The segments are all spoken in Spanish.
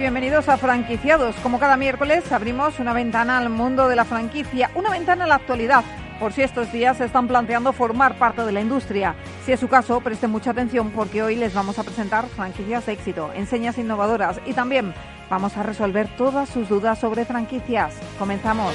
Bienvenidos a Franquiciados. Como cada miércoles abrimos una ventana al mundo de la franquicia, una ventana a la actualidad, por si estos días se están planteando formar parte de la industria. Si es su caso, presten mucha atención porque hoy les vamos a presentar franquicias de éxito, enseñas innovadoras y también vamos a resolver todas sus dudas sobre franquicias. Comenzamos.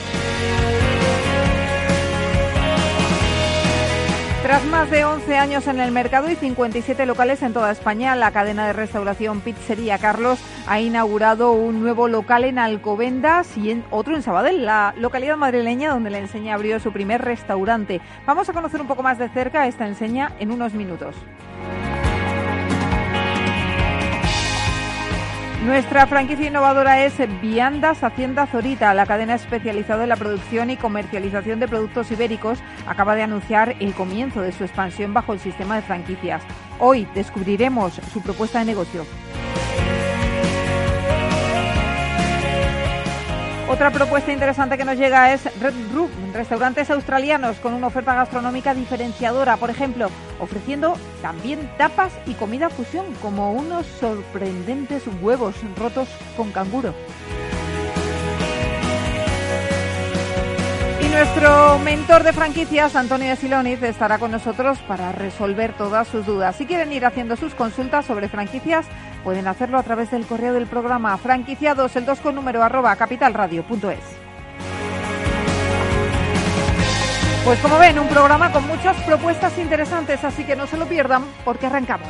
Tras más de 11 años en el mercado y 57 locales en toda España, la cadena de restauración Pizzería Carlos ha inaugurado un nuevo local en Alcobendas y otro en Sabadell, la localidad madrileña donde la enseña abrió su primer restaurante. Vamos a conocer un poco más de cerca esta enseña en unos minutos. Nuestra franquicia innovadora es Viandas Hacienda Zorita. La cadena especializada en la producción y comercialización de productos ibéricos acaba de anunciar el comienzo de su expansión bajo el sistema de franquicias. Hoy descubriremos su propuesta de negocio. Otra propuesta interesante que nos llega es Red Roof, restaurantes australianos con una oferta gastronómica diferenciadora, por ejemplo, ofreciendo también tapas y comida fusión, como unos sorprendentes huevos rotos con canguro. Y nuestro mentor de franquicias, Antonio de Siloniz, estará con nosotros para resolver todas sus dudas. Si quieren ir haciendo sus consultas sobre franquicias, pueden hacerlo a través del correo del programa franquiciados, el 2 con número arroba capitalradio.es. Pues como ven, un programa con muchas propuestas interesantes, así que no se lo pierdan porque arrancamos.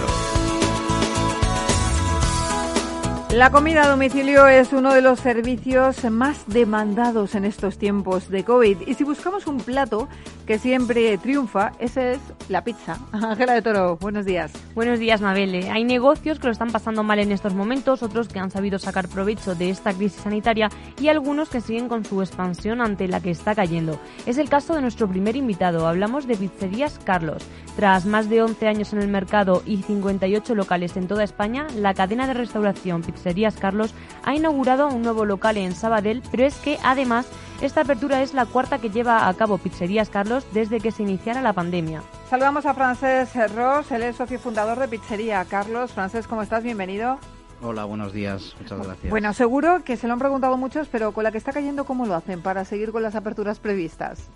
La comida a domicilio es uno de los servicios más demandados en estos tiempos de COVID. Y si buscamos un plato que siempre triunfa, ese es la pizza. Ángela de Toro, buenos días. Buenos días, Mabel. Hay negocios que lo están pasando mal en estos momentos, otros que han sabido sacar provecho de esta crisis sanitaria y algunos que siguen con su expansión ante la que está cayendo. Es el caso de nuestro primer invitado. Hablamos de Pizzerías Carlos. Tras más de 11 años en el mercado y 58 locales en toda España, la cadena de restauración Pizzerías Carlos ha inaugurado un nuevo local en Sabadell, pero es que además esta apertura es la cuarta que lleva a cabo Pizzerías Carlos desde que se iniciara la pandemia. Saludamos a Francés Ross, él es socio fundador de Pizzería Carlos. Francés, ¿cómo estás? Bienvenido. Hola, buenos días. Muchas gracias. Bueno, seguro que se lo han preguntado muchos, pero con la que está cayendo, ¿cómo lo hacen para seguir con las aperturas previstas?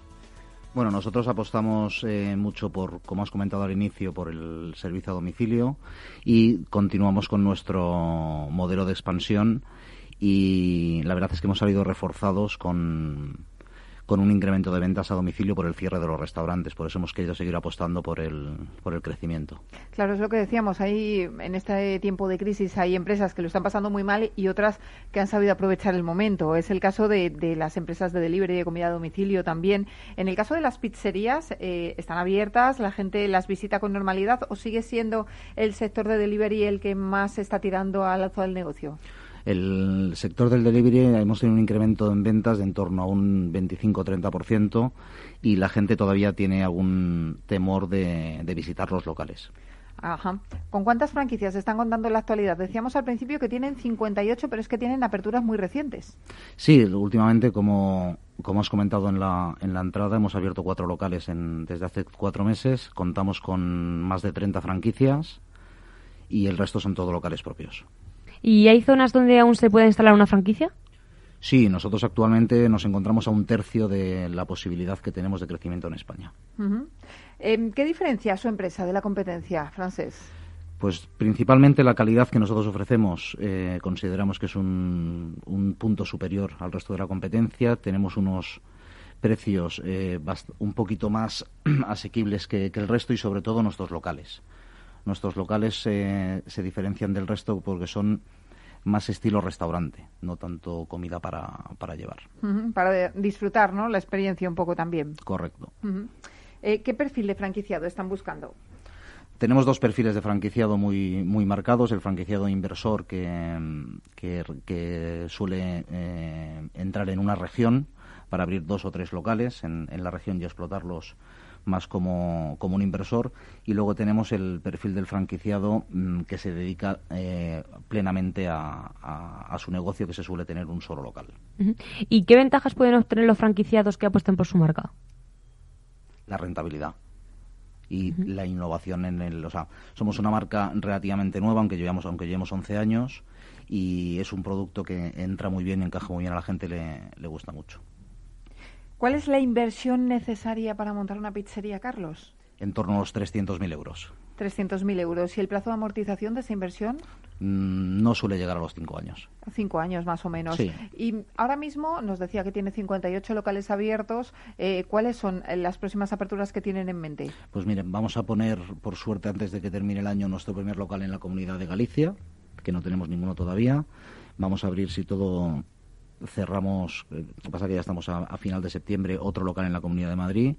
Bueno, nosotros apostamos eh, mucho por, como has comentado al inicio, por el servicio a domicilio y continuamos con nuestro modelo de expansión y la verdad es que hemos salido reforzados con, con un incremento de ventas a domicilio por el cierre de los restaurantes. Por eso hemos querido seguir apostando por el, por el crecimiento. Claro, es lo que decíamos. Hay, en este tiempo de crisis hay empresas que lo están pasando muy mal y otras que han sabido aprovechar el momento. Es el caso de, las empresas de delivery de comida a domicilio también. En el caso de las pizzerías, eh, ¿están abiertas? ¿La gente las visita con normalidad o sigue siendo el sector de delivery el que más está tirando al alzo del negocio? El sector del delivery hemos tenido un incremento en ventas de en torno a un 25-30% y la gente todavía tiene algún temor de, de, visitar los locales. Ajá. ¿Con cuántas franquicias se están contando en la actualidad? Decíamos al principio que tienen 58, pero es que tienen aperturas muy recientes. Sí, últimamente, como, como has comentado en la, en la entrada, hemos abierto cuatro locales en, desde hace cuatro meses. Contamos con más de 30 franquicias y el resto son todos locales propios. ¿Y hay zonas donde aún se puede instalar una franquicia? Sí, nosotros actualmente nos encontramos a un tercio de la posibilidad que tenemos de crecimiento en España. Uh -huh. eh, ¿Qué diferencia su empresa de la competencia, Francés? Pues principalmente la calidad que nosotros ofrecemos eh, consideramos que es un, punto superior al resto de la competencia. Tenemos unos precios eh, un poquito más asequibles que, el resto y sobre todo nuestros locales. Nuestros locales se diferencian del resto porque son más estilo restaurante, no tanto comida para, para llevar. para disfrutar, ¿no? La experiencia un poco también. Correcto. Eh, ¿Qué perfil de franquiciado están buscando? Tenemos dos perfiles de franquiciado muy, muy marcados. El franquiciado inversor que, que, suele eh, entrar en una región para abrir dos o tres locales en, en la región y explotarlos más como, como un inversor. Y luego tenemos el perfil del franquiciado mm, que se dedica eh, plenamente a, a, su negocio, que se suele tener un solo local. ¿Y qué ventajas pueden obtener los franquiciados que apuesten por su marca? La rentabilidad y la innovación en el, o sea, somos una marca relativamente nueva, aunque llevamos aunque llevamos 11 años y es un producto que entra muy bien, encaja muy bien a la gente, le, le gusta mucho. ¿Cuál es la inversión necesaria para montar una pizzería, Carlos? En torno a los 300.000 euros. 300.000 euros. ¿Y el plazo de amortización de esa inversión? Mm, no suele llegar a los cinco años. Cinco años más o menos. Sí. Y ahora mismo nos decía que tiene 58 locales abiertos. Eh, ¿Cuáles son las próximas aperturas que tienen en mente? Pues miren, vamos a poner, por suerte, antes de que termine el año, nuestro primer local en la comunidad de Galicia, que no tenemos ninguno todavía. Vamos a abrir, si todo cerramos, eh, lo que pasa que ya estamos a, final de septiembre, otro local en la Comunidad de Madrid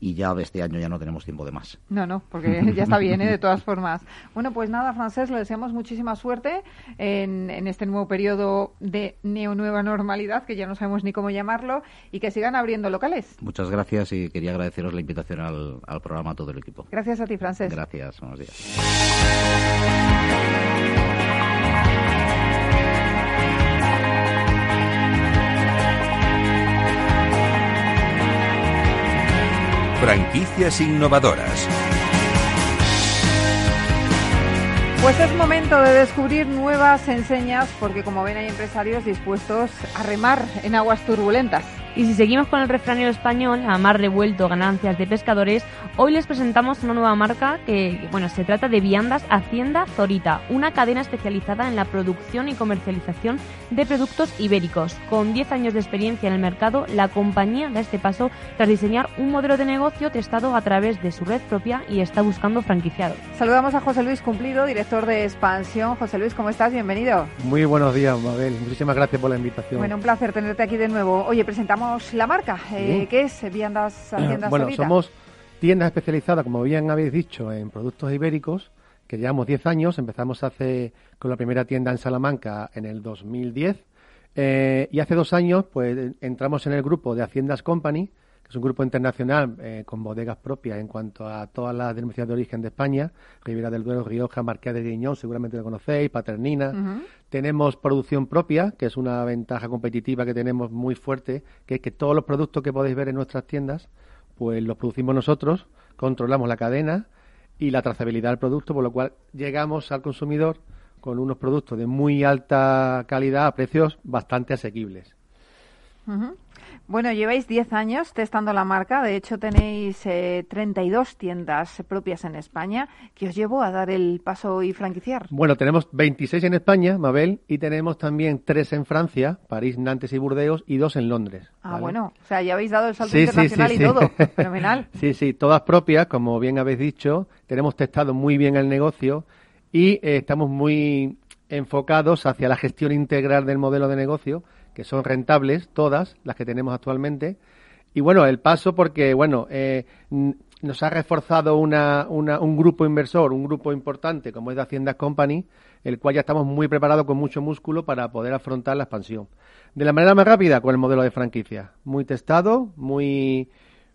y ya de este año ya no tenemos tiempo de más. No, no, porque ya está bien, ¿eh? de todas formas. Bueno, pues nada, Francés, le deseamos muchísima suerte en, este nuevo periodo de neo-nueva normalidad, que ya no sabemos ni cómo llamarlo, y que sigan abriendo locales. Muchas gracias y quería agradeceros la invitación al, al programa a todo el equipo. Gracias a ti, Francés. Gracias, buenos días. Franquicias innovadoras. Pues es momento de descubrir nuevas enseñas porque como ven hay empresarios dispuestos a remar en aguas turbulentas. Y si seguimos con el refranero español, a mar revuelto, ganancias de pescadores, hoy les presentamos una nueva marca que, bueno, se trata de Viandas Hacienda Zorita, una cadena especializada en la producción y comercialización de productos ibéricos. Con 10 años de experiencia en el mercado, la compañía da este paso tras diseñar un modelo de negocio testado a través de su red propia y está buscando franquiciados. Saludamos a José Luis Cumplido, director de expansión. José Luis, ¿cómo estás? Bienvenido. Muy buenos días, Mabel. Muchísimas gracias por la invitación. Bueno, un placer tenerte aquí de nuevo. Oye, presentamos la marca. Eh, ¿Qué es Viandas Haciendas Bueno, somos tiendas especializadas, como bien habéis dicho, en productos ibéricos, que llevamos 10 años. Empezamos hace con la primera tienda en Salamanca en el 2010. Eh, y hace dos años, pues entramos en el grupo de Haciendas Company, es un grupo internacional eh, con bodegas propias en cuanto a todas las denominaciones de origen de España, Ribera del Duero, Rioja, Marqués de Guiñón, seguramente lo conocéis, Paternina. Tenemos producción propia, que es una ventaja competitiva que tenemos muy fuerte, que es que todos los productos que podéis ver en nuestras tiendas, pues los producimos nosotros, controlamos la cadena y la trazabilidad del producto, por lo cual llegamos al consumidor con unos productos de muy alta calidad a precios bastante asequibles. Bueno, lleváis 10 años testando la marca. De hecho, tenéis 32 eh, tiendas propias en España. ¿Qué os llevó a dar el paso y franquiciar? Bueno, tenemos 26 en España, Mabel, y tenemos también 3 en Francia, París, Nantes y Burdeos, y 2 en Londres. Ah, bueno. O sea, ya habéis dado el salto internacional y todo. Fenomenal. Sí, sí, todas propias, como bien habéis dicho. Tenemos testado muy bien el negocio y eh, estamos muy enfocados hacia la gestión integral del modelo de negocio que son rentables, todas las que tenemos actualmente. Y bueno, el paso porque, bueno, eh, nos ha reforzado una, un grupo inversor, un grupo importante como es de Hacienda Company, el cual ya estamos muy preparados con mucho músculo para poder afrontar la expansión. De la manera más rápida con el modelo de franquicia, muy testado, muy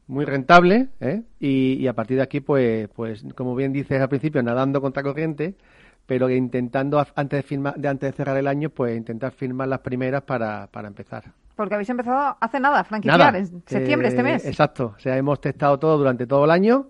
muy rentable ¿eh? y, y, a partir de aquí pues pues como bien dices al principio nadando contra corriente pero intentando antes de, de antes de cerrar el año, pues intentar firmar las primeras para, para empezar. Porque habéis empezado hace nada, franquiciar, en septiembre, este mes. Exacto, o sea, hemos testado todo durante todo el año.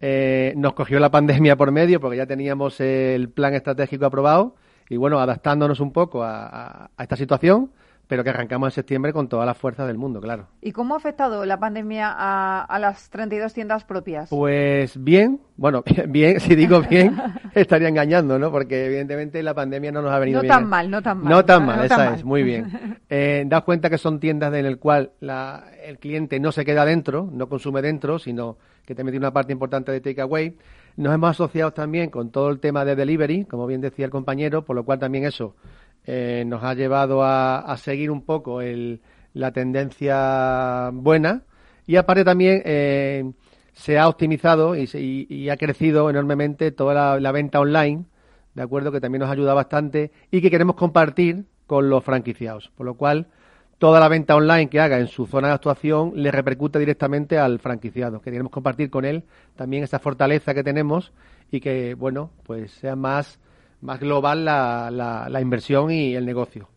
Eh, nos cogió la pandemia por medio porque ya teníamos el plan estratégico aprobado y bueno, adaptándonos un poco a, esta situación, pero que arrancamos en septiembre con toda la fuerza del mundo, claro. ¿Y cómo ha afectado la pandemia a, a las 32 tiendas propias? Pues bien, bueno, bien, si digo bien, estaría engañando, ¿no? Porque evidentemente la pandemia no nos ha venido no bien. tan mal, no tan mal. No tan mal, no esa tan es, mal. muy bien. Eh, daos cuenta que son tiendas en el cual la, el cliente no se queda dentro, no consume dentro, sino que te mete una parte importante de takeaway. Nos hemos asociado también con todo el tema de delivery, como bien decía el compañero, por lo cual también eso eh, nos ha llevado a, a seguir un poco el, la tendencia buena. Y aparte también eh, se ha optimizado y, y- ha crecido enormemente toda la, la venta online, ¿de acuerdo? Que también nos ayuda bastante y que queremos compartir con los franquiciados. Por lo cual, toda la venta online que haga en su zona de actuación le repercute directamente al franquiciado, que queremos compartir con él también esa fortaleza que tenemos y que, bueno, pues sea más, más global la, la, la inversión y el negocio.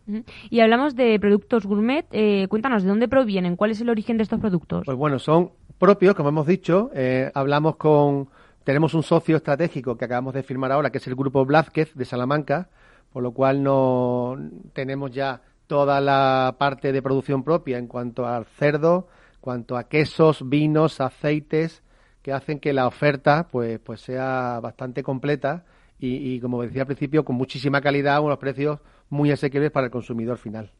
Y hablamos de productos gourmet. eh, cuéntanos, ¿de dónde provienen? ¿Cuál es el origen de estos productos? Pues bueno, son propios, como hemos dicho. eh, hablamos con. Tenemos un socio estratégico que acabamos de firmar ahora, que es el grupo Blázquez de Salamanca, por lo cual no tenemos ya toda la parte de producción propia en cuanto al cerdo, cuanto a quesos, vinos, aceites, que hacen que la oferta pues, pues sea bastante completa y, y, como decía al principio, con muchísima calidad, unos precios muy asequibles para el consumidor final.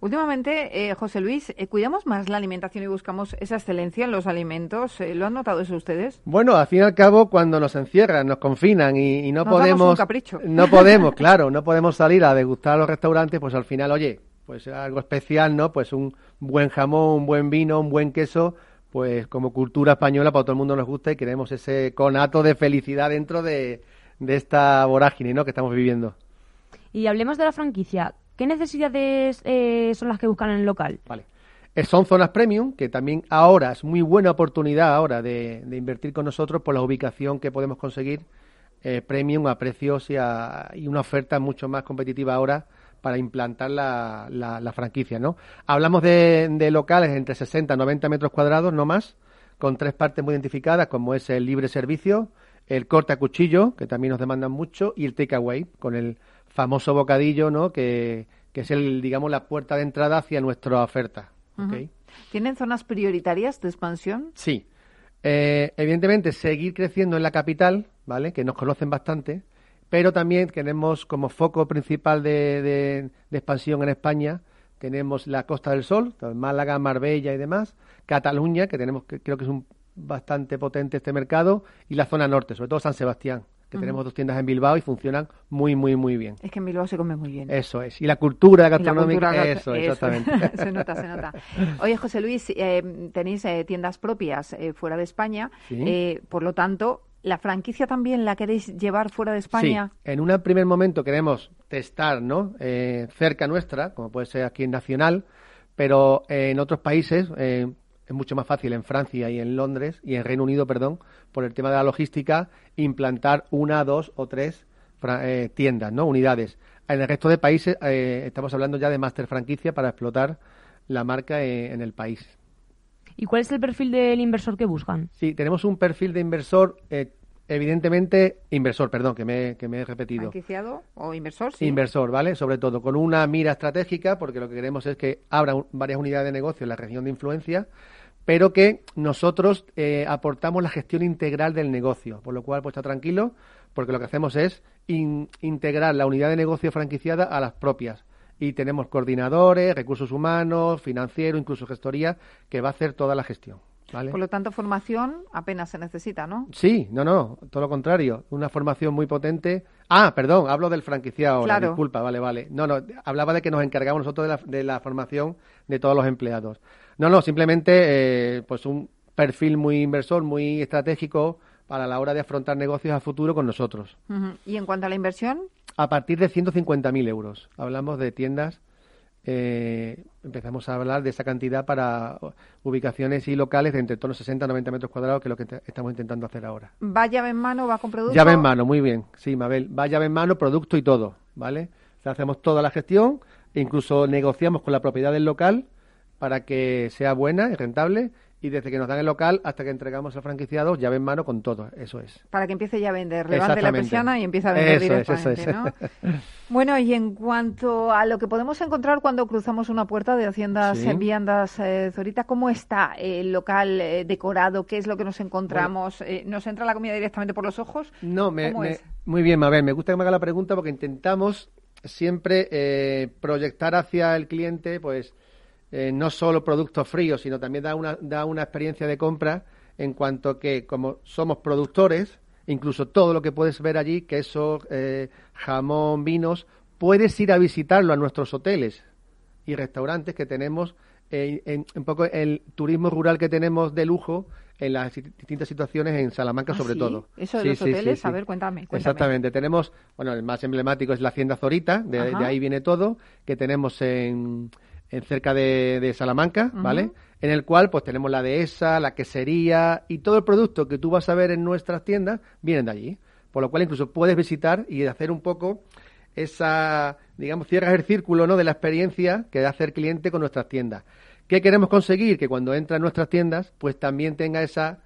Últimamente, eh, José Luis, eh, cuidamos más la alimentación y buscamos esa excelencia en los alimentos. Eh, ¿Lo han notado eso ustedes? Bueno, al fin y al cabo, cuando nos encierran, nos confinan y, y no Nos damos podemos, un capricho. no podemos, claro, no podemos salir a degustar a los restaurantes, pues al final, oye, pues algo especial, ¿no? Pues un buen jamón, un buen vino, un buen queso, pues como cultura española para todo el mundo nos gusta y queremos ese conato de felicidad dentro de, de esta vorágine, ¿no? Que estamos viviendo. Y hablemos de la franquicia. ¿Qué necesidades eh, son las que buscan en el local? Vale. Eh, Son zonas premium, que también ahora es muy buena oportunidad ahora de, de invertir con nosotros por la ubicación que podemos conseguir eh, premium a precios y, a- y una oferta mucho más competitiva ahora para implantar la, la- la franquicia, ¿no? Hablamos de, de locales entre 60 y 90 metros cuadrados, no más, con tres partes muy identificadas, como es el libre servicio, el corte a cuchillo, que también nos demandan mucho, y el takeaway, con el famoso bocadillo, ¿no? Que, que es el, digamos, la puerta de entrada hacia nuestra oferta. ¿Tienen zonas prioritarias de expansión? Sí. Eh, evidentemente, seguir creciendo en la capital, ¿vale? Que nos conocen bastante, pero también tenemos como foco principal de, de- de expansión en España, tenemos la Costa del Sol, Málaga, Marbella y demás, Cataluña, que tenemos, que creo que es un bastante potente este mercado, y la zona norte, sobre todo San Sebastián, que tenemos dos tiendas en Bilbao y funcionan muy, muy, muy bien. Es que en Bilbao se come muy bien. Eso es. Y la cultura Y la gastronómica, cultura eso, exactamente. se nota, se nota. Oye, José Luis, eh, tenéis eh, tiendas propias eh, fuera de España, Sí. por lo tanto, ¿la franquicia también la queréis llevar fuera de España? Sí, en un primer momento queremos testar, ¿no? Eh, cerca nuestra, como puede ser aquí en Nacional, pero eh, en otros países eh, es mucho más fácil en Francia y en Londres y en Reino Unido, perdón, por el tema de la logística, implantar una, dos o tres eh, tiendas, ¿no? Unidades. En el resto de países eh, estamos hablando ya de master franquicia para explotar la marca eh, en el país. ¿Y cuál es el perfil del inversor que buscan? Sí, tenemos un perfil de inversor, evidentemente, inversor, perdón, que me, que me he repetido. ¿Franquiciado o inversor? Sí. Inversor, ¿vale? Sobre todo con una mira estratégica, porque lo que queremos es que abra un- varias unidades de negocio en la región de influencia, pero que nosotros eh, aportamos la gestión integral del negocio, por lo cual pues está tranquilo, porque lo que hacemos es in- integrar la unidad de negocio franquiciada a las propias. Y tenemos coordinadores, recursos humanos, financiero, incluso gestoría, que va a hacer toda la gestión. ¿Vale? Por lo tanto, formación apenas se necesita, ¿no? Sí, no, no, todo lo contrario. Una formación muy potente. Ah, perdón, hablo del franquiciado ahora, Claro. disculpa, vale, vale. No, no, hablaba de que nos encargamos nosotros de la, de la formación de todos los empleados. No, no, simplemente eh, pues un perfil muy inversor, muy estratégico para la hora de afrontar negocios a futuro con nosotros. Y en cuanto a la inversión, A partir de 150.000 euros. Hablamos de tiendas. Eh, empezamos a hablar de esa cantidad para ubicaciones y locales de entre tonos 60 y 90 metros cuadrados, que es lo que estamos intentando hacer ahora. ¿va llave en mano, va con producto? Llave en mano, muy bien. Sí, Mabel. Va llave en mano, producto y todo, ¿vale? O sea, hacemos toda la gestión, incluso negociamos con la propiedad del local para que sea buena y rentable y desde que nos dan el local hasta que entregamos al franquiciado, llave en mano con todo, eso es. Para que empiece ya a vender, levante la persiana y empieza a vender Eso es, eso directamente, es. ¿no? Bueno, y en cuanto a lo que podemos encontrar cuando cruzamos una puerta de Haciendas Sí. en Viandas eh, Zorita, ¿cómo está el local eh, decorado? ¿Qué es lo que nos encontramos? Eh, ¿Nos entra la comida directamente por los ojos? No, me, ¿Cómo me- es? muy bien, Mabel. Me gusta que me haga la pregunta porque intentamos siempre eh, proyectar hacia el cliente, pues, eh, no solo productos fríos, sino también da una, da una experiencia de compra en cuanto que, como somos productores, incluso todo lo que puedes ver allí, queso, eh, jamón, vinos, puedes ir a visitarlo a nuestros hoteles y restaurantes que tenemos en, en- un poco el turismo rural que tenemos de lujo en las distintas situaciones en Salamanca ¿Ah, sobre sí? todo. Eso de Sí, los sí, hoteles, a ver, cuéntame, cuéntame. Exactamente. Tenemos, bueno, el más emblemático es la Hacienda Zorita, de, de ahí viene todo, que tenemos en, en cerca de, de Salamanca, ¿vale? En el cual pues tenemos la dehesa, la quesería y todo el producto que tú vas a ver en nuestras tiendas vienen de allí. Por lo cual incluso puedes visitar y hacer un poco esa, digamos, cierras el círculo ¿no? de la experiencia que hace el cliente con nuestras tiendas. ¿Qué queremos conseguir? Que cuando entra en nuestras tiendas, pues también tenga esa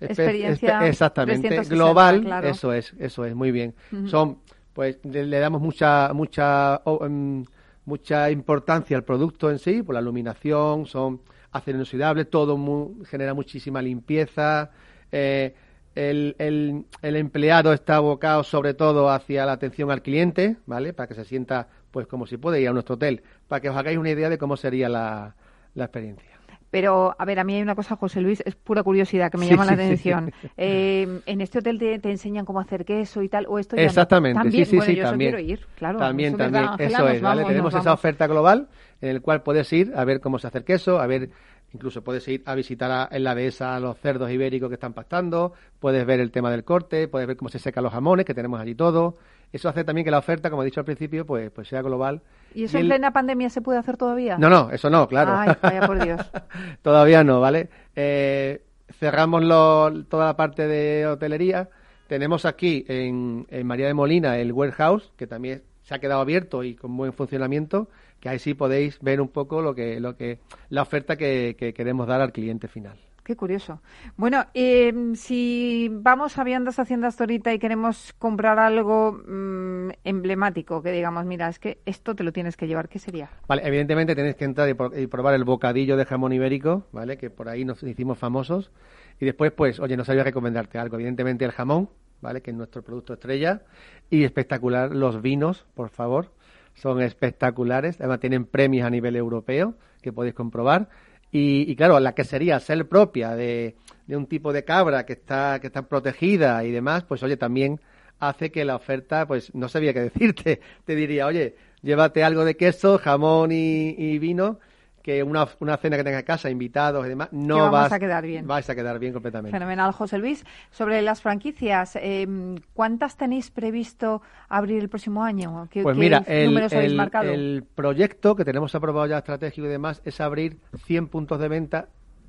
Experiencia exactamente 360, global. claro. Eso es, eso es, muy bien. Son, pues, le, le damos mucha, mucha, em, mucha importancia al producto en sí, por la iluminación, son acero inoxidable, todo genera muchísima limpieza. eh, el, el, el empleado está abocado sobre todo hacia la atención al cliente, ¿vale? Para que se sienta, pues, como si puede ir a nuestro hotel, para que os hagáis una idea de cómo sería la, la experiencia. Pero, a ver, a mí hay una cosa, José Luis, es pura curiosidad que me Sí, llama la sí, sí, atención. Eh, ¿En este hotel te, te enseñan cómo hacer queso y tal? ¿O esto ya no? Exactamente, ¿También? sí, sí, bueno, sí, yo también. quiero ir, claro. También, Eso es también, eso es, ¿vale? Tenemos esa oferta global en el cual puedes ir a ver cómo se hace queso, a ver, incluso puedes ir a visitar a- en la dehesa a los cerdos ibéricos que están pastando, puedes ver el tema del corte, puedes ver cómo se secan los jamones, que tenemos allí todo. Eso hace también que la oferta, como he dicho al principio, pues, pues sea global. ¿Y eso Y en el- plena pandemia se puede hacer todavía? No, no, eso no, claro. Ay, vaya por Dios. Todavía no, ¿vale? Eh, cerramos lo- toda la parte de hotelería. Tenemos aquí en, en María de Molina el warehouse, que también se ha quedado abierto y con buen funcionamiento, que ahí sí podéis ver un poco lo que, lo que, la oferta que, que queremos dar al cliente final. Qué curioso. Bueno, eh, si vamos a Viandas Haciendas Torita y queremos comprar algo mm, emblemático, que digamos, mira, es que esto te lo tienes que llevar, ¿qué sería? Vale, evidentemente tenéis que entrar y, pro- y probar el bocadillo de jamón ibérico, ¿vale? Que por ahí nos hicimos famosos. Y después, pues, oye, no sabía recomendarte algo. Evidentemente el jamón, ¿vale? Que es nuestro producto estrella. Y espectacular los vinos, por favor. Son espectaculares. Además tienen premios a nivel europeo que podéis comprobar. Y, y claro, la que sería ser propia de, de un tipo de cabra que está, que está protegida y demás, pues oye, también hace que la oferta, pues no sabía qué decirte. Te diría, oye, llévate algo de queso, jamón y, y vino, que una, una cena que tengas en casa, invitados y demás, no Que vamos vas a quedar bien. Vais a quedar bien completamente. Fenomenal, José Luis. Sobre las franquicias, eh, ¿cuántas tenéis previsto abrir el próximo año? ¿Qué, Pues qué mira, el, números habéis el- marcado? el proyecto que tenemos aprobado ya estratégico y demás es abrir 100 puntos de venta,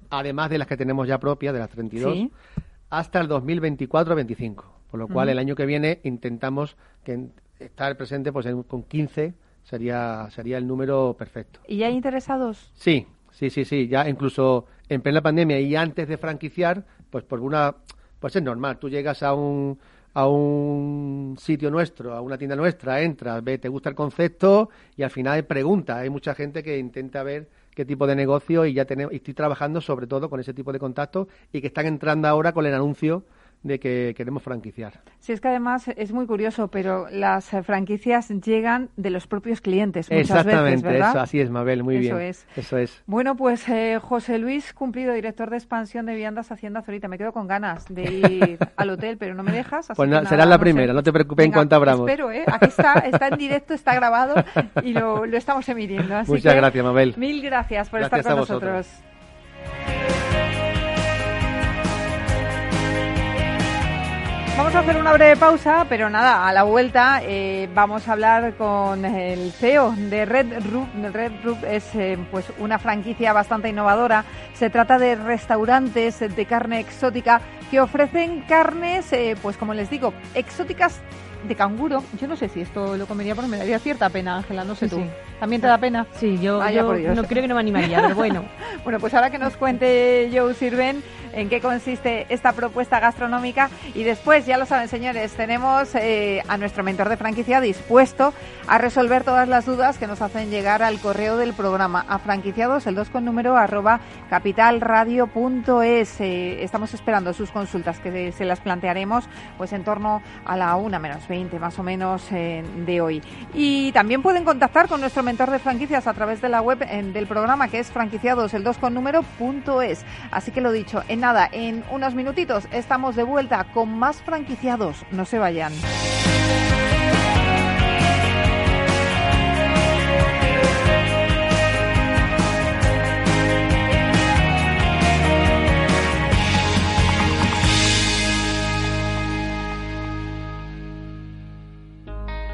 además de las que tenemos ya propias, de las 32, Sí. hasta el 2024-25. Por lo cual, el año que viene intentamos que estar presente pues en- con 15 sería, sería el número perfecto. ¿Y ya hay interesados? Sí, sí, sí, sí. Ya incluso en plena pandemia y antes de franquiciar, pues por una, pues es normal. Tú llegas a un a un sitio nuestro, a una tienda nuestra, entras, ve, te gusta el concepto y al final hay preguntas. Hay mucha gente que intenta ver qué tipo de negocio y ya tenemos, y estoy trabajando sobre todo con ese tipo de contactos y que están entrando ahora con el anuncio de que queremos franquiciar. Sí, es que además es muy curioso, pero las eh, franquicias llegan de los propios clientes muchas Exactamente, veces, ¿verdad? eso, así es, Mabel, muy Eso bien. es. Eso es. Bueno, pues eh, José Luis Cumplido, director de expansión de viandas Hacienda Zorita. Me quedo con ganas de ir al hotel, pero no me dejas. así Pues na- nada, serás la no sé. primera, no te preocupes en Venga, cuanto abramos. Espero, ¿eh? Aquí está, está en directo, está grabado y lo, lo estamos emitiendo. Así Muchas que gracias, Mabel. Mil gracias por Gracias estar con nosotros. Vamos a hacer una breve pausa, pero nada, a la vuelta eh, vamos a hablar con el CEO de Red Roof. Red Roof es eh, pues una franquicia bastante innovadora. Se trata de restaurantes de carne exótica que ofrecen carnes, eh, pues como les digo, exóticas de canguro. Yo no sé si esto lo comería porque me daría cierta pena, Ángela, no sé Sí, tú. sí. ¿También te da pena? Sí, yo, Vaya yo por Dios. no creo que no me animaría, pero bueno. Bueno, pues ahora que nos cuente Joe Sirven en qué consiste esta propuesta gastronómica y después, ya lo saben señores, tenemos eh, a nuestro mentor de franquicia dispuesto a resolver todas las dudas que nos hacen llegar al correo del programa a franquiciados, el 2 con número arroba capitalradio.es. Eh, estamos esperando sus consultas que se las plantearemos pues en torno a la una menos 20 más o menos eh, de hoy. Y también pueden contactar con nuestro mentor de franquicias a través de la web en- del programa que es franquiciados el 2 con número punto es. Así que lo dicho, en nada, en unos minutitos estamos de vuelta con más franquiciados. No se vayan.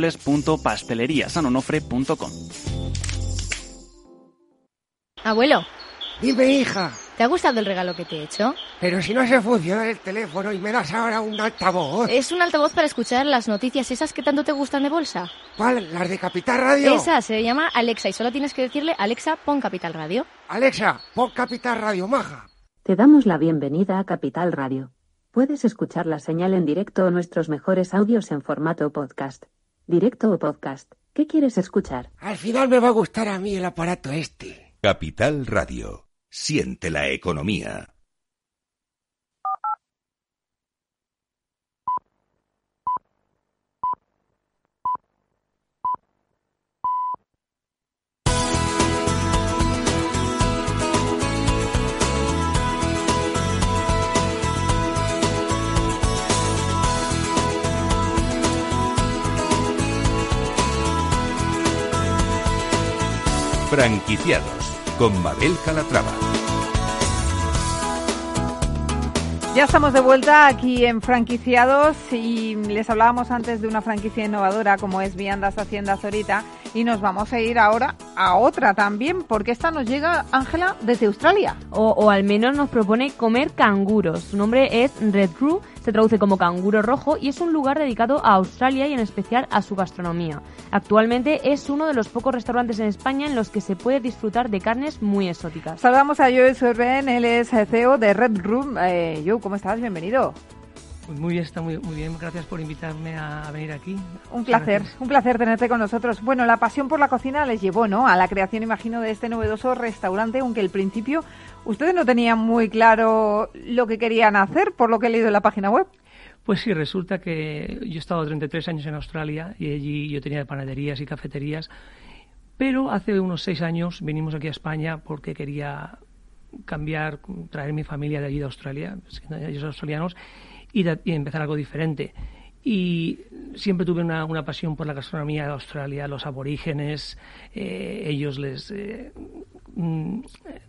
www.pasteleriasanonofre.com. Abuelo, Dime, hija, ¿te ha gustado el regalo que te he hecho? pero si no se funciona el teléfono y me das ahora un altavoz. Es un altavoz para escuchar las noticias esas que tanto te gustan de bolsa. ¿Cuál? ¿Las de Capital Radio? Esa se llama Alexa y solo tienes que decirle Alexa, pon Capital Radio. Alexa, pon Capital Radio, maja. Te damos la bienvenida a Capital Radio. Puedes escuchar la señal en directo o nuestros mejores audios en formato podcast. Directo o podcast. ¿Qué quieres escuchar? Al final me va a gustar a mí el aparato este. Capital Radio. Siente la economía. Franquiciados con Mabel Calatrava. Ya estamos de vuelta aquí en Franquiciados y les hablábamos antes de una franquicia innovadora como es Viandas Haciendas ahorita y nos vamos a ir ahora a otra también porque esta nos llega, Ángela, desde Australia. O, o, al menos nos propone comer canguros. Su nombre es Red Crew, se traduce como canguro rojo y es un lugar dedicado a Australia y en especial a su gastronomía. Actualmente es uno de los pocos restaurantes en España en los que se puede disfrutar de carnes muy exóticas. Saludamos a Joe Sorben, él es CEO de Red Room. Eh, Joe, ¿cómo estás? Bienvenido. Pues muy bien, está muy, muy bien. Gracias por invitarme a venir aquí. Un placer, un placer tenerte con nosotros. Bueno, la pasión por la cocina les llevó, ¿no? A la creación, imagino, de este novedoso restaurante, aunque al principio ustedes no tenían muy claro lo que querían hacer, por lo que he leído en la página web. Pues sí, resulta que yo he estado 33 años en Australia y allí yo tenía panaderías y cafeterías, pero hace unos seis años vinimos aquí a España porque quería cambiar, traer mi familia de allí de Australia, ellos australianos, y, de, y empezar algo diferente. Y siempre tuve una, una, pasión por la gastronomía de Australia, los aborígenes, eh, ellos les eh, mm,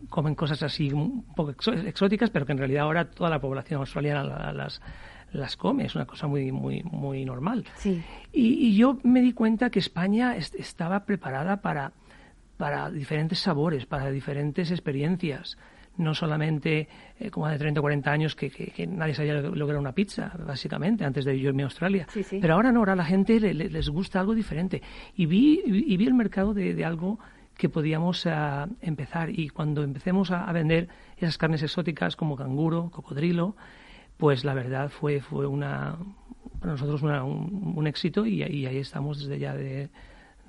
comen cosas así un poco exóticas, pero que en realidad ahora toda la población australiana las, las come, es una cosa muy, muy, muy normal. Sí. Y, y, yo me di cuenta que España est estaba preparada para, para diferentes sabores, para diferentes experiencias no solamente eh, como hace 30 o 40 años que, que, que, nadie sabía lo que era una pizza, básicamente, antes de yo irme a Australia. Sí, sí. Pero ahora no, ahora a la gente le, le, les gusta algo diferente. Y vi, y vi el mercado de, de algo que podíamos uh, empezar. Y cuando empecemos a, a, vender esas carnes exóticas como canguro, cocodrilo, pues la verdad fue, fue una, para nosotros una, un, un, éxito y, y ahí estamos desde ya de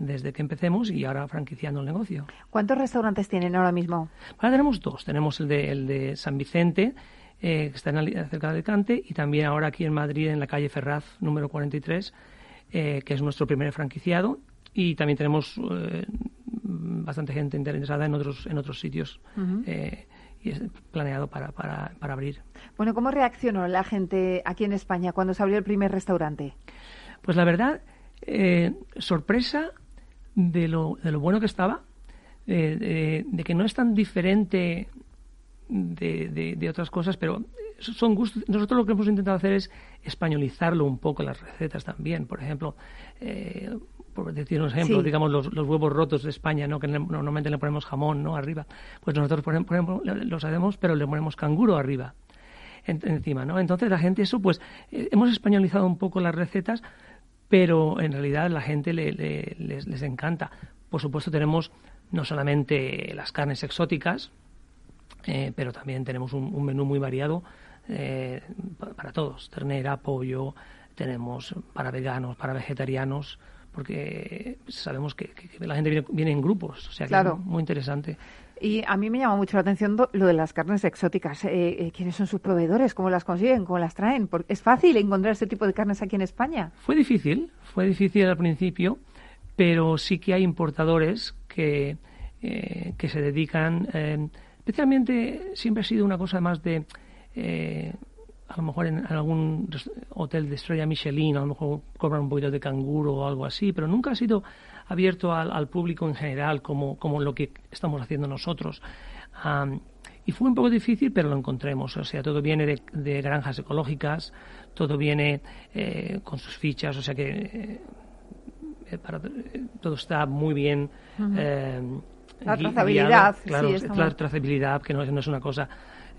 desde que empecemos y ahora franquiciando el negocio. ¿Cuántos restaurantes tienen ahora mismo? Ahora tenemos dos. Tenemos el de, el de San Vicente, eh, que está en, cerca de Alicante, y también ahora aquí en Madrid, en la calle Ferraz, número 43, eh, que es nuestro primer franquiciado. Y también tenemos eh, bastante gente interesada en otros, en otros sitios. Uh -huh. y es planeado para, para, para abrir. Bueno, ¿cómo reaccionó la gente aquí en España cuando se abrió el primer restaurante? Pues la verdad, eh, sorpresa de lo, de lo bueno que estaba, de, de, que no es tan diferente de, de, de, otras cosas, pero son gustos. Nosotros lo que hemos intentado hacer es españolizarlo un poco las recetas también. Por ejemplo, eh, por decir un ejemplo, sí. digamos los, los, huevos rotos de España, ¿no? que le, normalmente le ponemos jamón ¿no? arriba. Pues nosotros, por ejemplo, los hacemos, pero le ponemos canguro arriba. En, encima, ¿no? Entonces la gente eso, pues eh, hemos españolizado un poco las recetas, pero en realidad la gente le, le, les, les, encanta. Por supuesto tenemos no solamente las carnes exóticas, eh, pero también tenemos un, un menú muy variado eh, para todos, ternera, pollo, tenemos para veganos, para vegetarianos, porque sabemos que, que, que la gente viene, viene, en grupos, o sea que claro. es muy interesante. Y a mí me llama mucho la atención lo de las carnes exóticas. Eh, eh, ¿Quiénes son sus proveedores? ¿Cómo las consiguen? ¿Cómo las traen? Porque ¿Es fácil encontrar este tipo de carnes aquí en España? Fue difícil, fue difícil al principio, pero sí que hay importadores que, eh, que se dedican, eh, especialmente siempre ha sido una cosa más de, eh, a lo mejor en, algún hotel de estrella Michelin, a lo mejor cobran un poquito de canguro o algo así, pero nunca ha sido abierto al, al público en general, como, como, lo que estamos haciendo nosotros. Um, y fue un poco difícil, pero lo encontremos. O sea, todo viene de, de granjas ecológicas, todo viene eh, con sus fichas, o sea que eh, para, eh, todo está muy bien. Uh -huh. la trazabilidad, claro, sí, la trazabilidad, que no, no es una cosa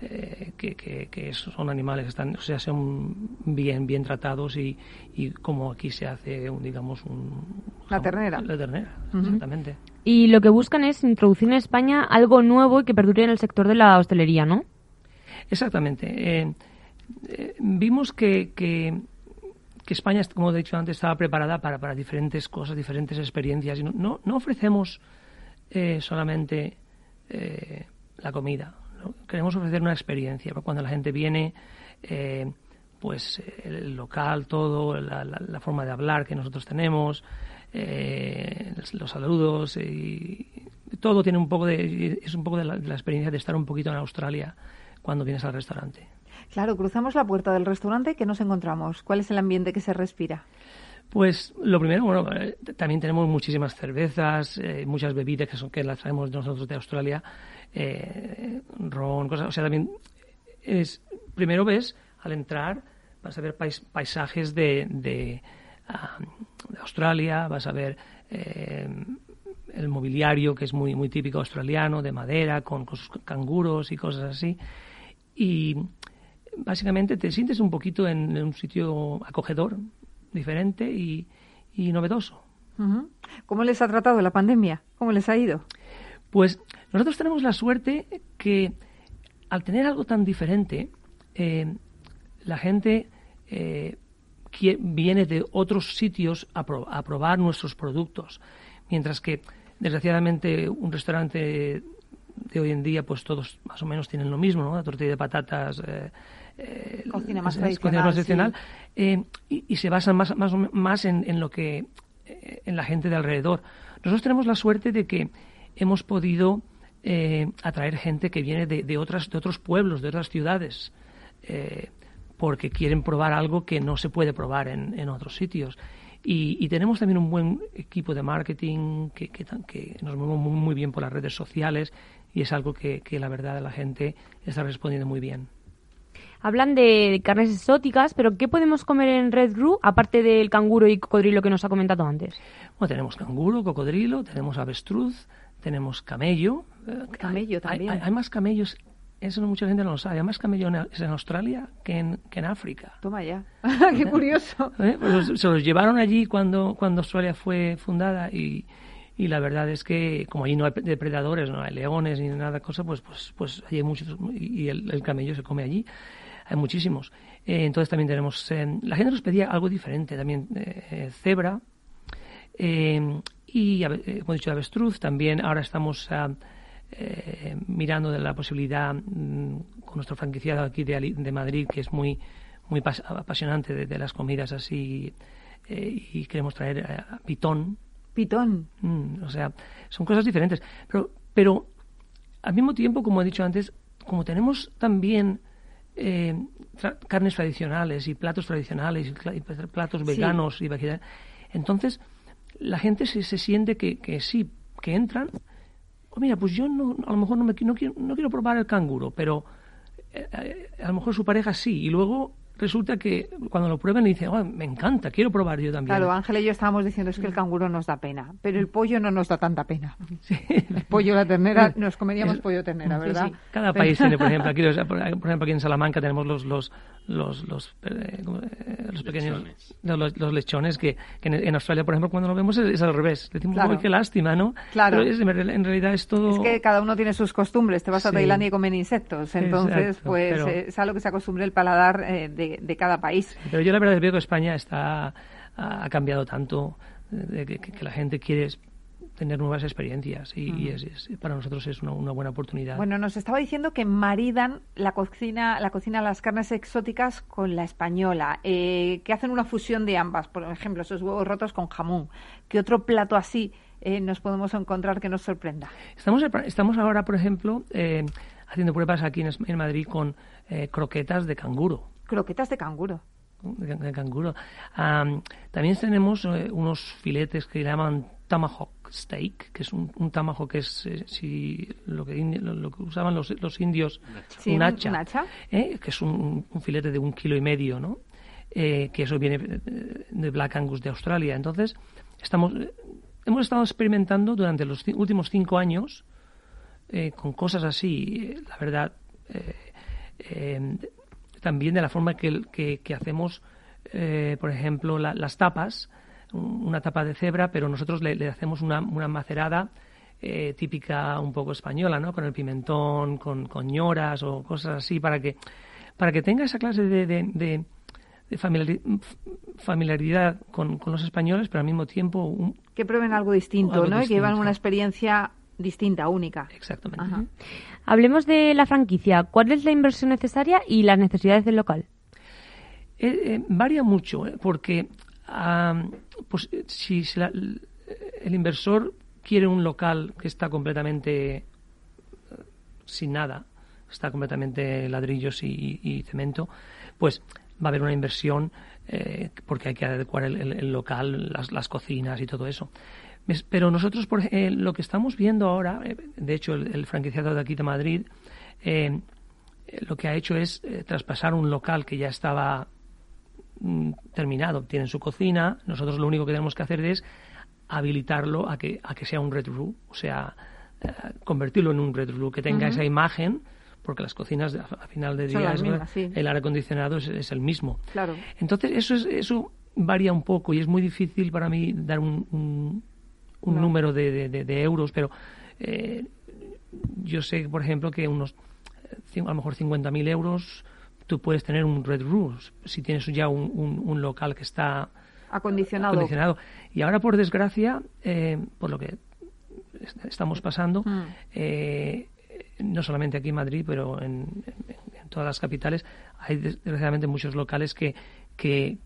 eh, que, que, que, son animales que están, o sea, son bien, bien tratados y, y como aquí se hace, un, digamos, un... La ternera. La ternera, uh -huh. exactamente. Y lo que buscan es introducir en España algo nuevo y que perdure en el sector de la hostelería, ¿no? Exactamente. Eh, eh, vimos que, que, España, como he dicho antes, estaba preparada para, para diferentes cosas, diferentes experiencias. Y no, no, ofrecemos eh, solamente la comida. Queremos ofrecer una experiencia. Cuando la gente viene, pues el local, todo, la, la, forma de hablar que nosotros tenemos, los saludos y todo tiene un poco de es un poco de la, experiencia de estar un poquito en Australia cuando vienes al restaurante. Claro, cruzamos la puerta del restaurante que nos encontramos. ¿Cuál es el ambiente que se respira? Pues lo primero, bueno, eh, también tenemos muchísimas cervezas, eh, muchas bebidas que son que las traemos nosotros de Australia, eh, ron, cosas, o sea, también es primero ves al entrar vas a ver paisajes de, de, ah, de, Australia, vas a ver el mobiliario que es muy, muy típico australiano, de madera, con, sus canguros y cosas así. Y básicamente te sientes un poquito en, un sitio acogedor, diferente y, novedoso. ¿Cómo les ha tratado la pandemia? ¿Cómo les ha ido? Pues nosotros tenemos la suerte que al tener algo tan diferente, eh, la gente eh, viene de otros sitios a, a, probar nuestros productos. Mientras que Desgraciadamente, un restaurante de hoy en día, pues todos más o menos tienen lo mismo, ¿no? La tortilla de patatas. Eh, eh cocina más tradicional. Eh, y, se basan más, más, más en, en, lo que. En la gente de alrededor. Nosotros tenemos la suerte de que hemos podido atraer gente que viene de, de, otras, de otros pueblos, de otras ciudades. porque quieren probar algo que no se puede probar en, en otros sitios. Y, tenemos también un buen equipo de marketing que, que, nos movemos muy, bien por las redes sociales y es algo que, la verdad la gente está respondiendo muy bien. Hablan de carnes exóticas, pero ¿qué podemos comer en Red Gru aparte del canguro y cocodrilo que nos ha comentado antes? Bueno, tenemos canguro, cocodrilo, tenemos avestruz, tenemos camello. Camello también. hay más camellos eso mucha gente no lo sabe. Además, camello es en Australia que en, que en África. Toma ya. Qué curioso. ¿Eh? Pues se los llevaron allí cuando, cuando Australia fue fundada y, y la verdad es que como allí no hay depredadores, no hay leones ni nada cosa, pues pues pues allí hay muchos y el, camello se come allí. Hay muchísimos. Eh, entonces también tenemos eh, la gente nos pedía algo diferente, también cebra y hemos dicho avestruz, también ahora estamos eh, mirando de la posibilidad mm, con nuestro franquiciado aquí de, Madrid, que es muy, muy apasionante de, las comidas así, eh, y queremos traer pitón. Pitón. Mm, o sea, son cosas diferentes. Pero, pero al mismo tiempo, como he dicho antes, como tenemos también eh, carnes tradicionales y platos tradicionales y platos veganos y vegetarianos, entonces la gente se, se siente que, que sí, que entran. Oh, mira, pues yo no, a lo mejor no, me, no, quiero, no quiero probar el canguro, pero eh, eh, a lo mejor su pareja sí, y luego resulta que cuando lo prueban le dicen, oh, me encanta, quiero probar yo también. Claro, Ángel y yo estábamos diciendo es que el canguro nos da pena, pero el pollo no nos da tanta pena. El pollo, la ternera, nos comeríamos pollo ternera, ¿verdad? Cada país tiene, por ejemplo, aquí, por ejemplo, aquí en Salamanca tenemos los, los, los, los, eh, los pequeños lechones. Los, lechones que, en, Australia, por ejemplo, cuando lo vemos es, al revés. Decimos, claro. qué lástima, ¿no? Claro. Pero en realidad es todo... Es que cada uno tiene sus costumbres. Te vas a Tailandia y comen insectos. Entonces, pues es algo que se acostumbra el paladar eh, de, de, cada país. Pero yo la verdad veo que España está ha cambiado tanto, de que, que la gente quiere tener nuevas experiencias y, es, para nosotros es una, buena oportunidad. Bueno, nos estaba diciendo que maridan la cocina, la cocina las carnes exóticas con la española, eh, que hacen una fusión de ambas, por ejemplo, esos huevos rotos con jamón. ¿Qué otro plato así eh, nos podemos encontrar que nos sorprenda? Estamos, estamos ahora, por ejemplo, eh, haciendo pruebas aquí en, Madrid con croquetas de canguro. Croquetas de canguro de, canguro. también tenemos unos filetes que llaman tomahawk steak, que es un, un tomahawk que es eh, si lo que lo, que usaban los, los indios, un hacha, ¿eh? que es un, un, filete de un kilo y medio, ¿no? Eh, que eso viene de Black Angus de Australia. Entonces, estamos hemos estado experimentando durante los últimos cinco años con cosas así, la verdad, también de la forma que, que, que hacemos, por ejemplo, las tapas una tapa de cebra, pero nosotros le, hacemos una, una macerada eh, típica un poco española, ¿no? Con el pimentón, con, con ñoras o cosas así, para que, para que tenga esa clase de, de, de, familiaridad con, con, los españoles, pero al mismo tiempo... que prueben algo distinto, ¿no? Y que llevan una experiencia distinta, única. Exactamente. Hablemos de la franquicia. ¿Cuál es la inversión necesaria y las necesidades del local? Eh, eh, varía mucho, ¿eh? porque pues, si el inversor quiere un local que está completamente sin nada, está completamente ladrillos y, cemento, pues va a haber una inversión porque hay que adecuar el, local, las, las, cocinas y todo eso. Pero nosotros, por, lo que estamos viendo ahora, de hecho, el, franquiciado de aquí de Madrid, lo que ha hecho es traspasar un local que ya estaba Mm, terminado, tienen su cocina, nosotros lo único que tenemos que hacer es habilitarlo a que, a que sea un Red Room, o sea, eh, convertirlo en un Red Room, que tenga esa imagen, porque las cocinas a final de día el aire acondicionado es, el mismo. Claro. Entonces eso es, eso varía un poco y es muy difícil para mí dar un, un, número de, de, euros, pero eh, yo sé, por ejemplo, que unos a lo mejor 50.000 euros tú puedes tener un Red Room si tienes ya un, un, local que está acondicionado. acondicionado. Y ahora, por desgracia, eh, por lo que estamos pasando, mm. eh, no solamente aquí en Madrid, pero en, todas las capitales, hay desgraciadamente muchos locales que, que,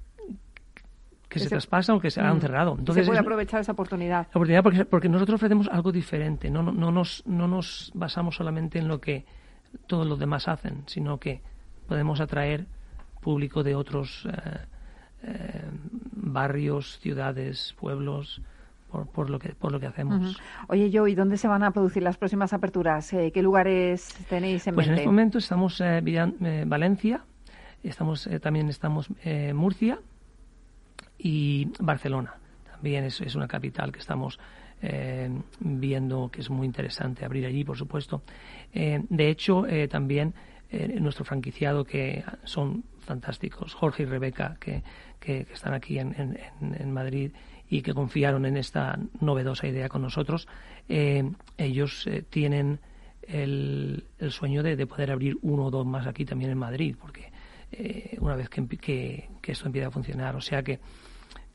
que, se, traspasan o que se han mm. cerrado. Entonces, se puede aprovechar esa oportunidad. La oportunidad porque, porque nosotros ofrecemos algo diferente. No, no, no, nos, no nos basamos solamente en lo que todos los demás hacen, sino que podemos atraer público de otros eh, eh, barrios, ciudades, pueblos. Por, lo que por lo que hacemos. Oye, yo, ¿y dónde se van a producir las próximas aperturas? Eh, ¿Qué lugares tenéis en pues mente? en este momento estamos en Valencia, estamos también estamos Murcia y Barcelona. También es, una capital que estamos viendo que es muy interesante abrir allí, por supuesto. de hecho, también eh, nuestro franquiciado que son fantásticos, Jorge y Rebeca, que, que, están aquí en, en, Madrid y que confiaron en esta novedosa idea con nosotros, eh, ellos eh, tienen el, el sueño de, de, poder abrir uno o dos más aquí también en Madrid, porque una vez que, que, que, esto empiece a funcionar, o sea que,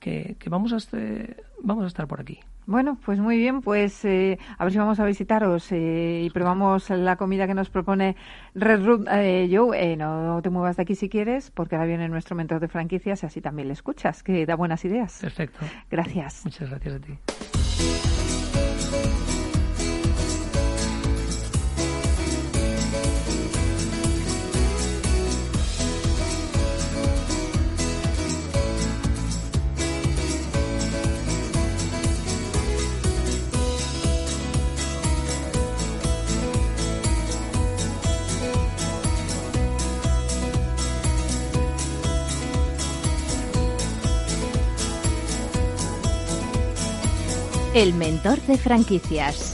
que, vamos, a este, vamos a estar por aquí. Bueno, pues muy bien, pues eh, a ver si vamos a visitaros eh, y probamos la comida que nos propone Red Root. Eh, Joe, no te muevas de aquí si quieres, porque ahora viene nuestro mentor de franquicias y así también le escuchas, que da buenas ideas. Perfecto. Gracias. Muchas gracias a ti. El mentor de franquicias.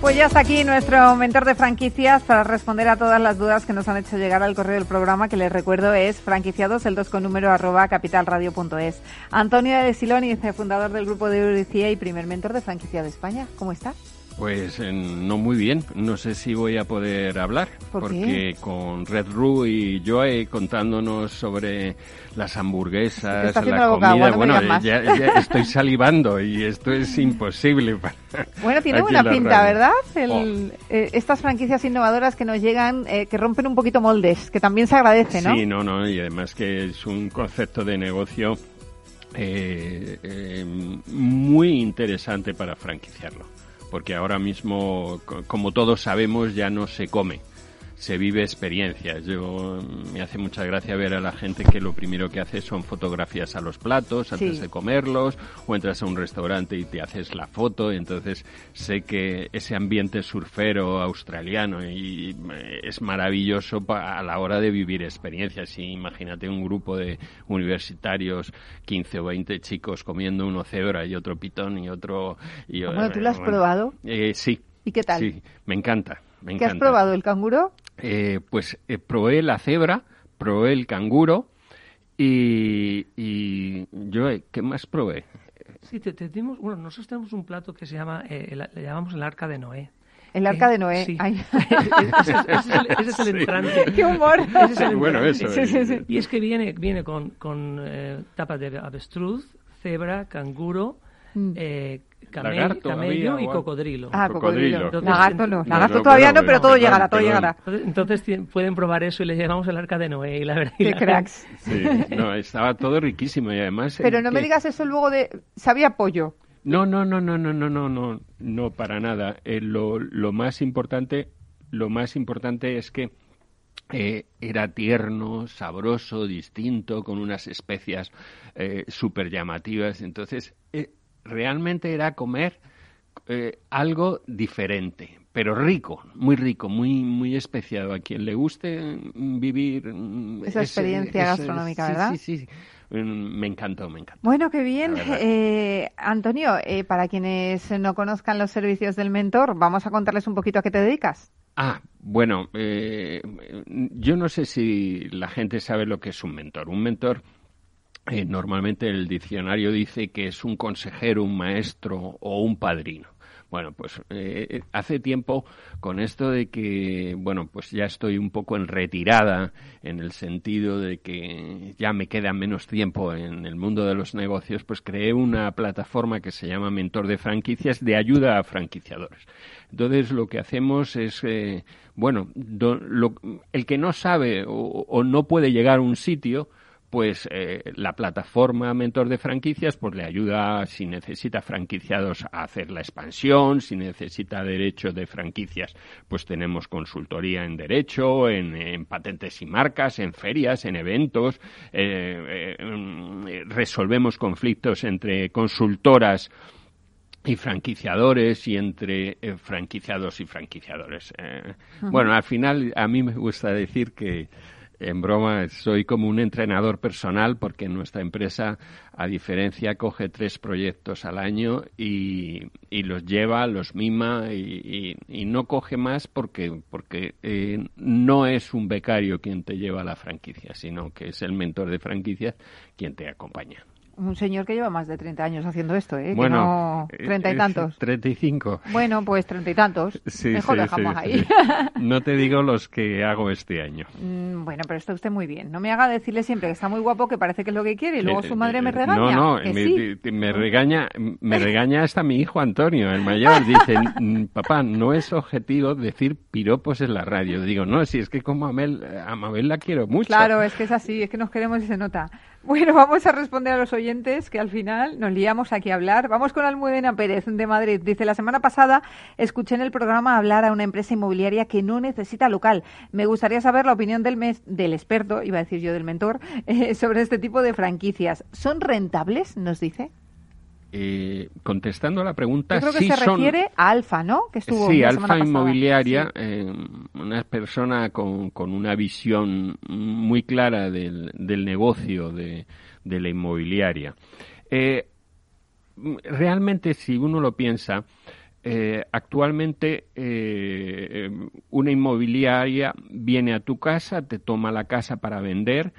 Pues ya está aquí nuestro mentor de franquicias para responder a todas las dudas que nos han hecho llegar al correo del programa, que les recuerdo es franquiciados, el 2 con número arroba capitalradio.es. Antonio de Siloni, fundador del grupo de Euricía y primer mentor de franquicia de España. ¿Cómo está? Pues no muy bien. No sé si voy a poder hablar. porque con Red Ru y Joe contándonos sobre las hamburguesas, la comida. bueno, ya, estoy salivando y esto es imposible. bueno, tiene buena pinta, ¿verdad? Oh. Eh, estas franquicias innovadoras que nos llegan, eh, que rompen un poquito moldes, que también se agradece, ¿no? Sí, no, no. Y además que es un concepto de negocio eh, muy interesante para franquiciarlo porque ahora mismo, como todos sabemos, ya no se come se vive experiencias. Yo me hace mucha gracia ver a la gente que lo primero que hace son fotografías a los platos antes de comerlos, o entras a un restaurante y te haces la foto. entonces sé que ese ambiente surfero australiano y eh, es maravilloso a la hora de vivir experiencias. Y imagínate un grupo de universitarios, 15 o 20 chicos comiendo uno cebra y otro pitón y otro. Y, bueno, ¿tú lo has probado? Eh, sí. ¿Y qué tal? Sí, me encanta. ¿Qué has probado? ¿El canguro? Eh, pues eh, probé la cebra, probé el canguro y, y yo, eh, ¿qué más probé? Sí, te, dimos, bueno, nosotros tenemos un plato que se llama, eh, le llamamos el arca de Noé. El arca de Noé. Sí. ese, es el, entrante. ¡Qué humor! Ese es el bueno, eso. Sí, sí, sí. Y es que viene, viene con, con eh, tapas de avestruz, cebra, canguro, mm. eh, camello y cocodrilo. Ah, cocodrilo. lagarto no. Lagarto todavía no, pero todo llegará, todo llegará. Entonces pueden probar eso y le llamamos el arca de Noé y la verdad. Qué cracks. Sí, no, estaba todo riquísimo y además... Pero no me digas eso luego de... ¿Sabía pollo? No, no, no, no, no, no, no, no, no para nada. Eh, lo, lo más importante, lo más importante es que eh, era tierno, sabroso, distinto, con unas especias eh, súper llamativas. Entonces, eh, realmente era comer eh, algo diferente, pero rico, muy rico, muy muy especiado. A quien le guste vivir mm, esa experiencia gastronómica, ¿verdad? Sí, sí, sí. Mm, me encantó, me encantó. Bueno, qué bien. Eh, Antonio, eh, para quienes no conozcan los servicios del mentor, vamos a contarles un poquito a qué te dedicas. Ah, bueno, yo no sé si la gente sabe lo que es un mentor. Un mentor eh, normalmente el diccionario dice que es un consejero, un maestro o un padrino. Bueno, pues eh, hace tiempo con esto de que, bueno, pues ya estoy un poco en retirada en el sentido de que ya me queda menos tiempo en el mundo de los negocios, pues creé una plataforma que se llama Mentor de Franquicias de ayuda a franquiciadores. Entonces lo que hacemos es, eh, bueno, el que no sabe o no puede llegar a un sitio, pues eh, la plataforma Mentor de Franquicias pues le ayuda si necesita franquiciados a hacer la expansión, si necesita derecho de franquicias, pues tenemos consultoría en derecho, en, patentes y marcas, en ferias, en eventos, eh, eh, resolvemos conflictos entre consultoras y franquiciadores y entre franquiciados y franquiciadores. Bueno, al final a mí me gusta decir que en broma, soy como un entrenador personal porque nuestra empresa, a diferencia, coge tres proyectos al año y, los lleva, los mima y, no coge más porque, porque eh, no es un becario quien te lleva a la franquicia, sino que es el mentor de franquicias quien te acompaña un señor que lleva más de 30 años haciendo esto, ¿eh? Bueno, treinta y tantos. Treinta y cinco. Bueno, pues treinta y tantos. Mejor dejamos ahí. No te digo los que hago este año. Mm, bueno, pero está usted muy bien. No me haga decirle siempre que está muy guapo, que parece que es lo que quiere, y luego su madre me regaña. No, no, me, regaña, me regaña hasta mi hijo Antonio, el mayor. Dice, mm, papá, no es objetivo decir piropos en la radio. Digo, no, si es que como a Mabel la quiero mucho. Claro, es que es así, es que nos queremos y se nota. Bueno, vamos a responder a los oyentes que al final nos liamos aquí a hablar. Vamos con Almudena Pérez de Madrid. Dice, la semana pasada escuché en el programa hablar a una empresa inmobiliaria que no necesita local. Me gustaría saber la opinión del, mes, del experto, iba a decir yo del mentor, eh, sobre este tipo de franquicias. ¿Son rentables? Nos dice. Eh, contestando a la pregunta, Yo creo que se refiere a Alfa, ¿no? Que estuvo sí, Alfa Inmobiliaria, eh, una persona con, con, una visión muy clara del, del negocio de, de, la inmobiliaria. Eh, realmente, si uno lo piensa, eh, actualmente eh, una inmobiliaria viene a tu casa, te toma la casa para vender,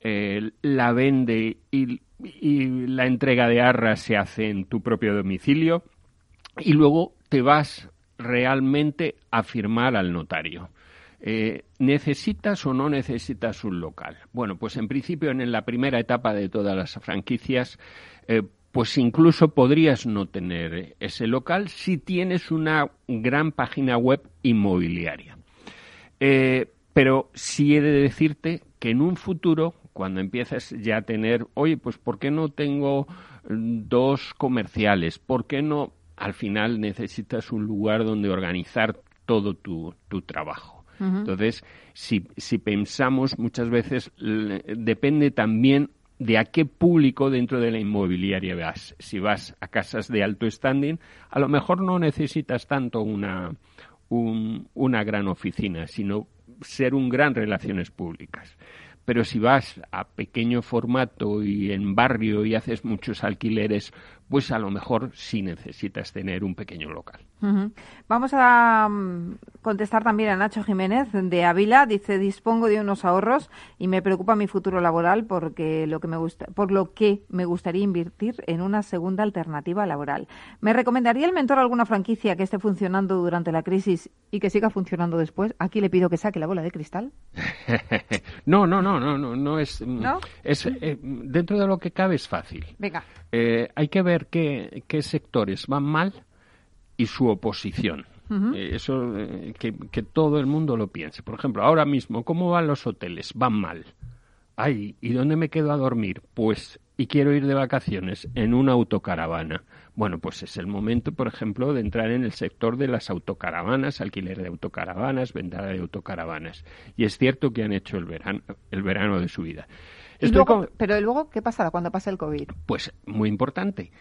eh, la vende y la entrega de arras se hace en tu propio domicilio y luego te vas realmente a firmar al notario. Eh, ¿Necesitas o no necesitas un local? Bueno, pues en principio en la primera etapa de todas las franquicias, eh, pues incluso podrías no tener ese local si tienes una gran página web inmobiliaria. Pero sí he de decirte que en un futuro cuando empiezas ya a tener, oye, pues ¿por qué no tengo mm, dos comerciales? ¿Por qué no? Al final necesitas un lugar donde organizar todo tu, trabajo. Entonces, si, si pensamos muchas veces, depende también de a qué público dentro de la inmobiliaria vas. Si vas a casas de alto standing, a lo mejor no necesitas tanto una, una gran oficina, sino ser un gran relaciones públicas pero si vas a pequeño formato y en barrio y haces muchos alquileres, pues a lo mejor sí necesitas tener un pequeño local. Vamos a mm, contestar también a Nacho Jiménez de Ávila. Dice, dispongo de unos ahorros y me preocupa mi futuro laboral porque lo que me gusta, por lo que me gustaría invertir en una segunda alternativa laboral. ¿Me recomendaría el mentor alguna franquicia que esté funcionando durante la crisis y que siga funcionando después? Aquí le pido que saque la bola de cristal. no, no, no, no, no, no es... Mm, es eh, dentro de lo que cabe es fácil. Venga. Eh, hay que ver qué, qué sectores van mal y su oposición. Eh, eso, eh, que, que, todo el mundo lo piense. Por ejemplo, ahora mismo, ¿cómo van los hoteles? Van mal. Ay, ¿y dónde me quedo a dormir? Pues, y quiero ir de vacaciones en una autocaravana. Bueno, pues es el momento, por ejemplo, de entrar en el sector de las autocaravanas, alquiler de autocaravanas, venta de autocaravanas. Y es cierto que han hecho el verano, el verano de su vida. Pero luego, ¿qué pasará cuando pase el COVID? Pues muy importante.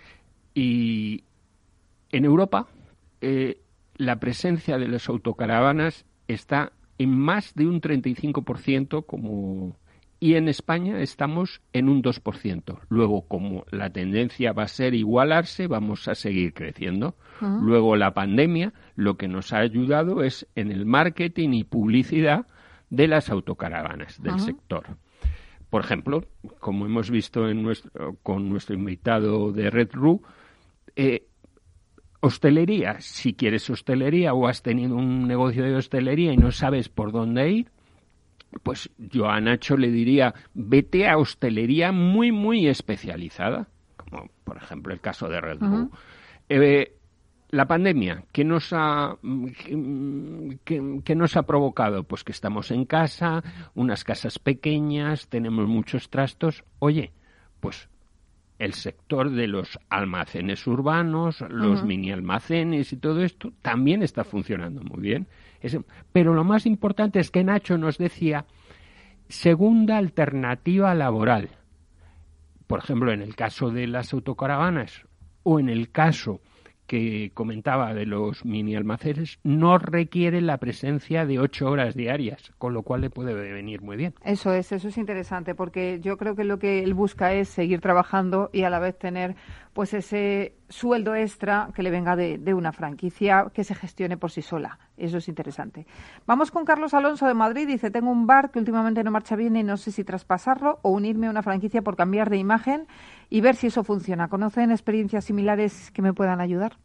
Y en Europa eh, la presencia de las autocaravanas está en más de un 35% como y en España estamos en un 2%. Luego, como la tendencia va a ser igualarse, vamos a seguir creciendo. Luego, la pandemia lo que nos ha ayudado es en el marketing y publicidad de las autocaravanas del sector. Por ejemplo, como hemos visto en nuestro, con nuestro invitado de Red Roo, eh, hostelería, si quieres hostelería o has tenido un negocio de hostelería y no sabes por dónde ir, pues yo a Nacho le diría, vete a hostelería muy, muy especializada, como por ejemplo el caso de Red Bull. Eh, la pandemia, ¿qué nos, ha, qué, nos ha provocado? Pues que estamos en casa, unas casas pequeñas, tenemos muchos trastos. Oye, pues el sector de los almacenes urbanos, los mini almacenes y todo esto también está funcionando muy bien. pero lo más importante es que Nacho nos decía segunda alternativa laboral. Por ejemplo, en el caso de las autocaravanas o en el caso que comentaba de los mini almacenes no requiere la presencia de ocho horas diarias, con lo cual le puede venir muy bien. Eso es, eso es interesante, porque yo creo que lo que él busca es seguir trabajando y a la vez tener pues ese sueldo extra que le venga de, de una franquicia que se gestione por sí sola. Eso es interesante. Vamos con Carlos Alonso de Madrid. Dice, tengo un bar que últimamente no marcha bien y no sé si traspasarlo o unirme a una franquicia por cambiar de imagen y ver si eso funciona. ¿Conocen experiencias similares que me puedan ayudar?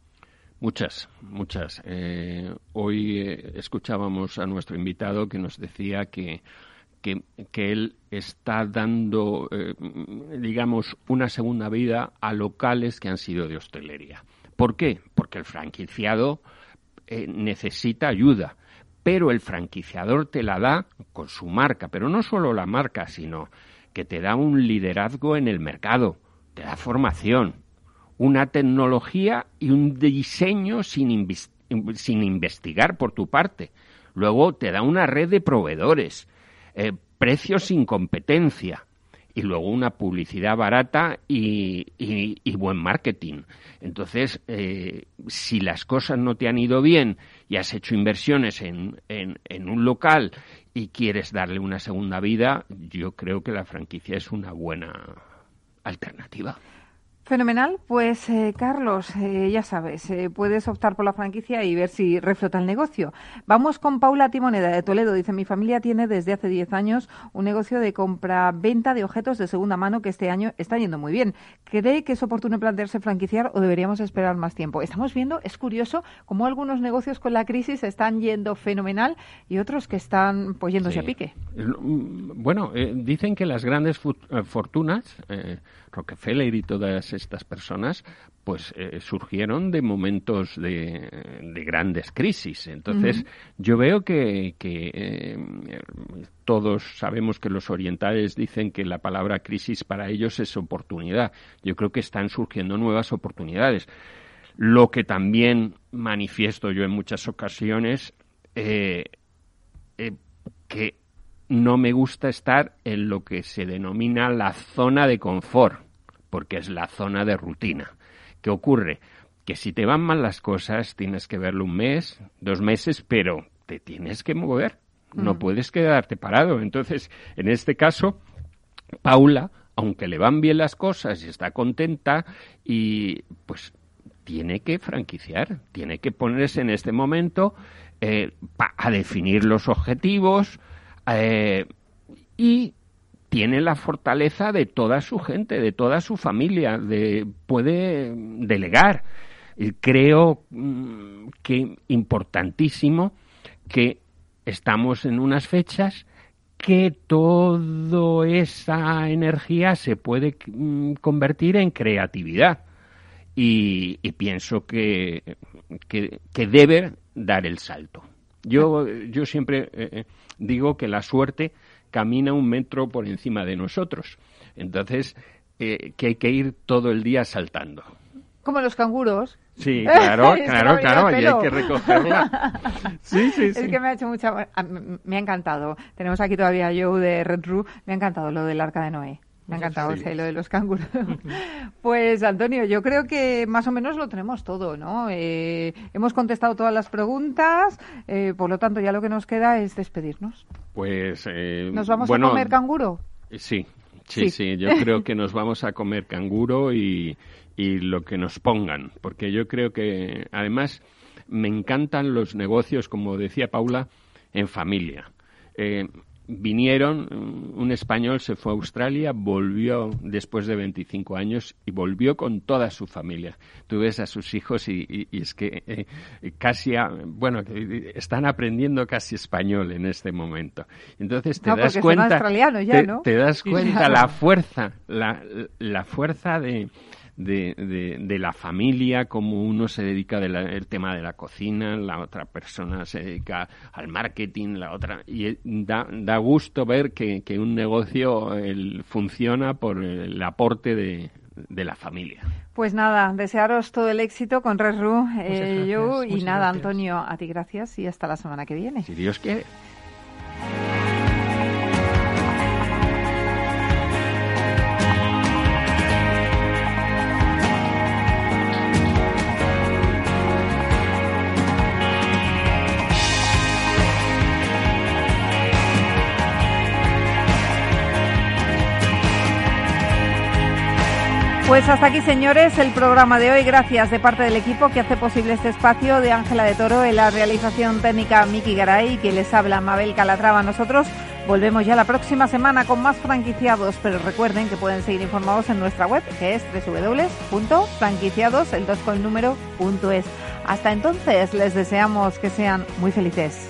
Muchas, muchas. Eh, hoy eh, escuchábamos a nuestro invitado que nos decía que, que, él está dando, eh, digamos, una segunda vida a locales que han sido de hostelería. ¿Por qué? Porque el franquiciado necesita ayuda, pero el franquiciador te la da con su marca, pero no solo la marca, sino que te da un liderazgo en el mercado te da formación, una tecnología y un diseño sin, investigar por tu parte. Luego te da una red de proveedores, eh, precios sin competencia y luego una publicidad barata y, buen marketing. Entonces, eh, si las cosas no te han ido bien y has hecho inversiones en, en un local y quieres darle una segunda vida, yo creo que la franquicia es una buena alternativa. Fenomenal. Pues eh, Carlos, eh, ya sabes, eh, puedes optar por la franquicia y ver si reflota el negocio. Vamos con Paula Timoneda de Toledo. Dice, mi familia tiene desde hace 10 años un negocio de compra-venta de objetos de segunda mano que este año está yendo muy bien. ¿Cree que es oportuno plantearse franquiciar o deberíamos esperar más tiempo? Estamos viendo, es curioso, cómo algunos negocios con la crisis están yendo fenomenal y otros que están pues yéndose a pique. Mm, bueno, dicen que las grandes fortunas Rockefeller y todas estas personas, pues eh, surgieron de momentos de, grandes crisis. Entonces, yo veo que, eh, todos sabemos que los orientales dicen que la palabra crisis para ellos es oportunidad. Yo creo que están surgiendo nuevas oportunidades. Lo que también manifiesto yo en muchas ocasiones, eh, que no me gusta estar en lo que se denomina la zona de confort, porque es la zona de rutina. ¿Qué ocurre? Que si te van mal las cosas, tienes que verlo un mes, dos meses, pero te tienes que mover. No mm. puedes quedarte parado. Entonces, en este caso, Paula aunque le van bien las cosas y está contenta y pues tiene que franquiciar, tiene que ponerse en este momento eh, a definir los objetivos eh, y tiene la fortaleza de toda su gente, de toda su familia, de, puede delegar. Creo mm, que importantísimo que estamos en unas fechas que toda esa energía se puede mm, convertir en creatividad. Y, pienso que, que, debe dar el salto. Yo, yo siempre eh, eh, digo que la suerte camina un metro por encima de nosotros. Entonces, eh, que hay que ir todo el día saltando. Como los canguros. Sí, claro, claro, claro, y hay que recogerla. Sí, sí, sí. Es que me ha hecho mucha... Me ha encantado. Tenemos aquí todavía a Joe de Red Roo. Me ha encantado lo del Arca de Noé. Me ha encantado lo de los canguros. pues Antonio, yo creo que más o menos lo tenemos todo, ¿no? Eh, hemos contestado todas las preguntas, eh, por lo tanto ya lo que nos queda es despedirnos. Pues... Eh, ¿Nos vamos a comer canguro? Sí, sí, sí, Yo creo que nos vamos a comer canguro y, y lo que nos pongan, porque yo creo que además me encantan los negocios, como decía Paula, en familia. Eh, vinieron, un español se fue a Australia, volvió después de 25 años y volvió con toda su familia. Tú ves a sus hijos y, es que eh, casi, bueno, están aprendiendo casi español en este momento. Entonces te das cuenta, te, das cuenta la fuerza, la, la fuerza de de, de, la familia, como uno se dedica al tema de la cocina, la otra persona se dedica al marketing, la otra. Y da, da gusto ver que, que un negocio funciona por el aporte de, de la familia. Pues nada, desearos todo el éxito con Resru, eh, yo y nada, Antonio, a ti gracias y hasta la semana que viene. Si Dios quiere. Pues hasta aquí, señores, el programa de hoy. Gracias de parte del equipo que hace posible este espacio de Ángela de Toro en la realización técnica Miki Garay, que les habla Mabel Calatrava. Nosotros volvemos ya la próxima semana con más franquiciados, pero recuerden que pueden seguir informados en nuestra web, que es www.franquiciados, el 2 con número, punto es. Hasta entonces, les deseamos que sean muy felices.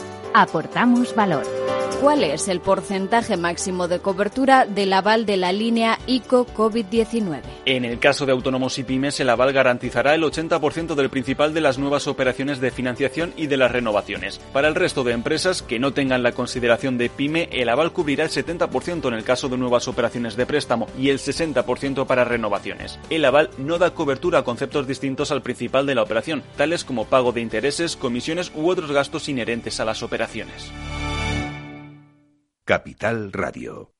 Aportamos valor. ¿Cuál es el porcentaje máximo de cobertura del aval de la línea ICO COVID-19? En el caso de autónomos y pymes, el aval garantizará el 80% del principal de las nuevas operaciones de financiación y de las renovaciones. Para el resto de empresas que no tengan la consideración de pyme, el aval cubrirá el 70% en el caso de nuevas operaciones de préstamo y el 60% para renovaciones. El aval no da cobertura a conceptos distintos al principal de la operación, tales como pago de intereses, comisiones u otros gastos inherentes a las operaciones. Capital Radio.